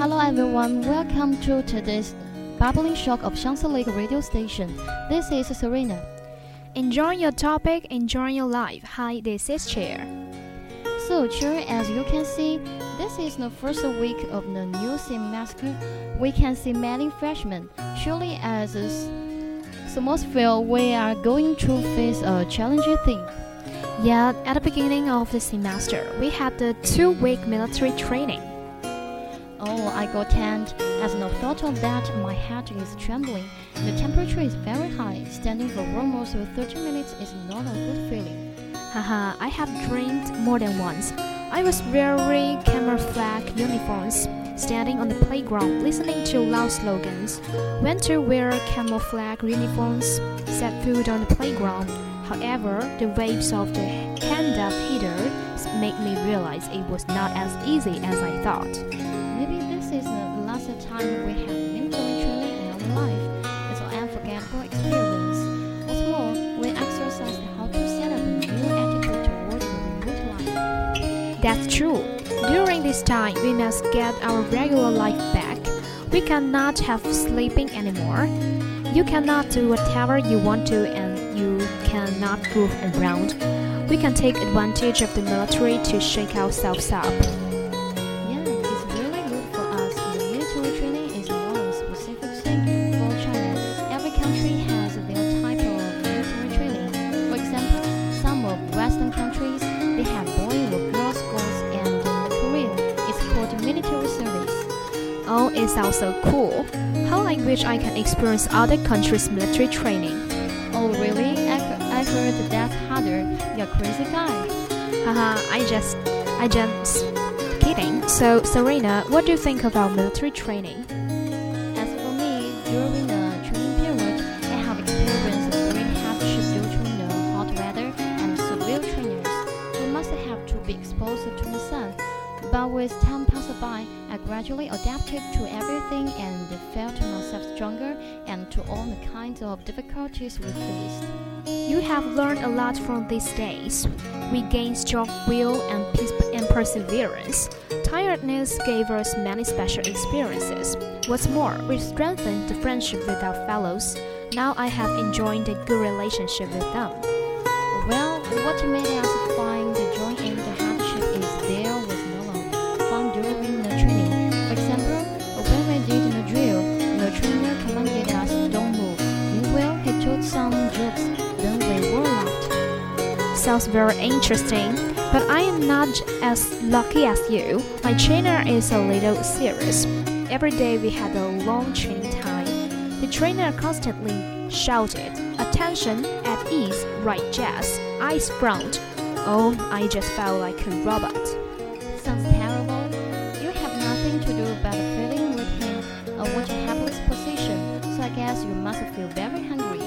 Hello everyone, welcome to today's Bubbling Shock of Shansi radio station. This is Serena. Enjoy your topic, enjoy your life. Hi, this is Cheer. So, Cheer, as you can see, this is the first week of the new semester. We can see many freshmen. Surely, as a s- semester, we are going to face a challenging thing. Yeah, at the beginning of the semester, we had the two week military training. Oh, I got tanned. As no thought of that, my head is trembling. The temperature is very high. Standing for almost 30 minutes is not a good feeling. Haha, I have dreamed more than once. I was wearing camouflage uniforms, standing on the playground, listening to loud slogans. When to wear camouflage uniforms, set foot on the playground. However, the waves of the hand-up heater made me realize it was not as easy as I thought. The time we have military training in our life. It's an unforgettable experience. What's more, we exercised how to set up a new attitude toward the remote life. That's true. During this time, we must get our regular life back. We cannot have sleeping anymore. You cannot do whatever you want to, and you cannot move around. We can take advantage of the military to shake ourselves up. Oh, it sounds so cool. How I wish I can experience other countries' military training. Oh really? I, I heard that's harder. You're a crazy guy. Haha, I just, I just kidding. So, Serena, what do you think about military training? As for me, during the training period, I have experienced great hardship due to the hot weather and severe trainers. We must have to be exposed to the sun. But with time passed by, I gradually adapted to everything and felt myself stronger and to all the kinds of difficulties we faced. You have learned a lot from these days. We gained strong will and, and perseverance. Tiredness gave us many special experiences. What's more, we strengthened the friendship with our fellows. Now I have enjoyed a good relationship with them. Well, what made us find Sounds very interesting, but I am not as lucky as you. My trainer is a little serious. Every day we had a long training time. The trainer constantly shouted, Attention, at ease, right jazz, eyes front. Oh, I just felt like a robot. Sounds terrible. You have nothing to do but feeling with him or what a helpless position, so I guess you must feel very hungry.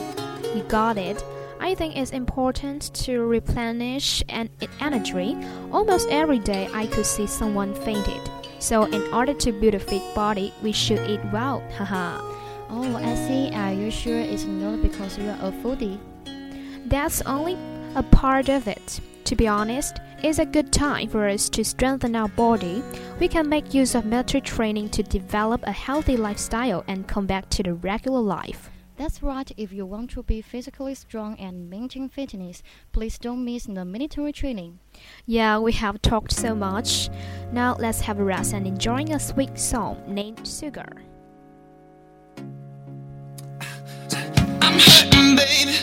You got it. I think it's important to replenish an energy. Almost every day I could see someone fainted. So in order to build a fit body, we should eat well. Haha. Oh, I see. Are you sure it's not because you are a foodie? That's only a part of it. To be honest, it's a good time for us to strengthen our body. We can make use of military training to develop a healthy lifestyle and come back to the regular life. That's right, if you want to be physically strong and maintain fitness, please don't miss the military training. Yeah, we have talked so much. Now let's have a rest and enjoy a sweet song named Sugar. I'm hurting, baby.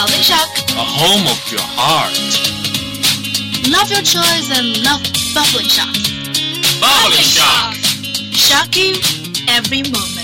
Bubbling shock. A home of your heart. Love your choice and love Bubbling shock. Bubbling shock. Shock you every moment.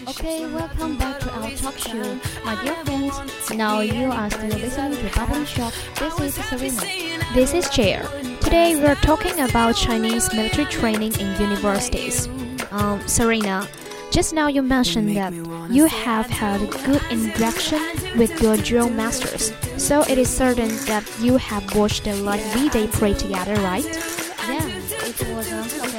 Okay, welcome back to our talk show. My dear friends, now you are still listening to Bubbling Shock. This is Serena. This is Cheer. Today we are talking about Chinese military training in universities. Um, Serena, just now you mentioned that you have had a good interaction with your drill masters, so it is certain that you have watched the live V-Day parade together, right? Yeah, it was a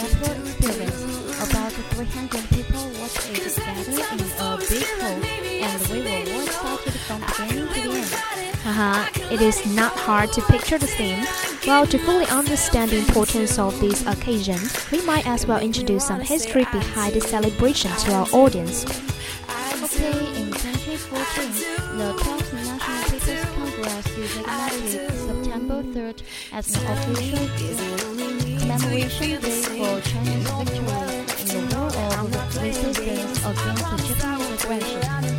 Haha, it is not hard to picture the scene. Well, to fully understand the importance of this occasion, we might as well introduce some history behind the celebration to our audience. Okay, in 2014, the 12th National People's Congress designated September 3rd as an official commemoration day for Chinese victory in the war of resistance against the Japanese aggression.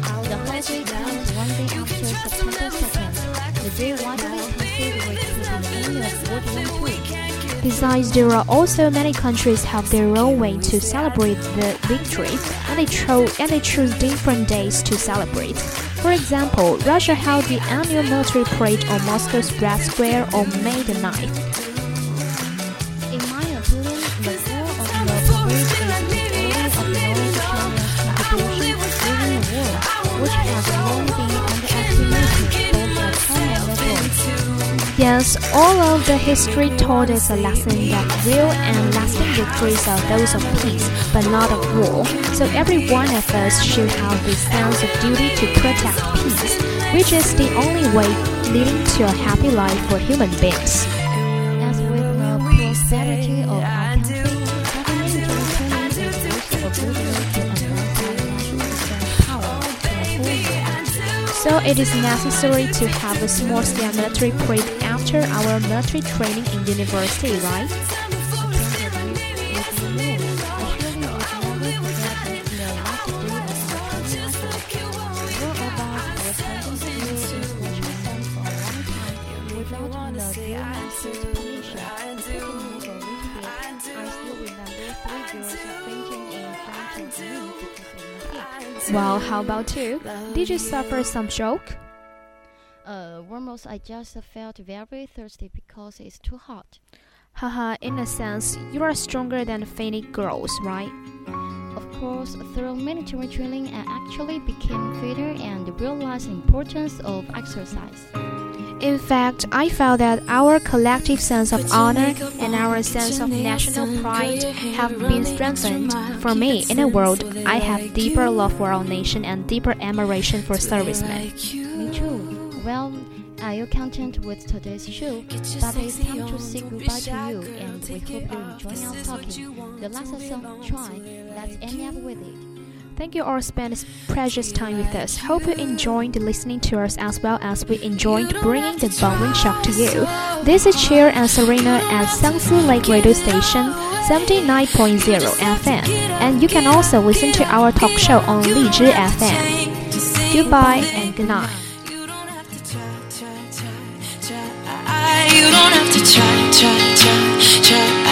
Besides, there are also many countries have their own way to celebrate the victory, and they, tro- and they choose different days to celebrate. For example, Russia held the annual military parade on Moscow's Red Square on May the 9th. Yes, all of the history taught us a lesson that real and lasting victories are those of peace, but not of war. So every one of us should have this sense of duty to protect peace, which is the only way leading to a happy life for human beings. As with the prosperity of our country, training is also a good way to national power to the. So it is necessary to have a small-scale military after our military training in university, right? Well, how about you? Did you suffer some shock? Uh, almost I just felt very thirsty because it's too hot. Haha, in a sense, you are stronger than Finnic girls, right? Of course, through military training, I actually became fitter and realized the importance of exercise. In fact, I felt that our collective sense of honor and our sense of national pride have been strengthened. For me, in the world, I have deeper love for our nation and deeper admiration for servicemen. Me too. Well, uh, are you content with today's show? But it's time to say goodbye to you, and we hope you enjoy our talking. The last song, Try. Let's end up with it. Thank you all spent this precious time with us. Hope you enjoyed listening to us as well as we enjoyed bringing the bubbling shock to you. This is Cheer and Serena at Sangsu Lake Radio Station 79.0 FM. And you can also listen to our talk show on Lizhi FM. Goodbye and good night. You don't have to try, try, try, try.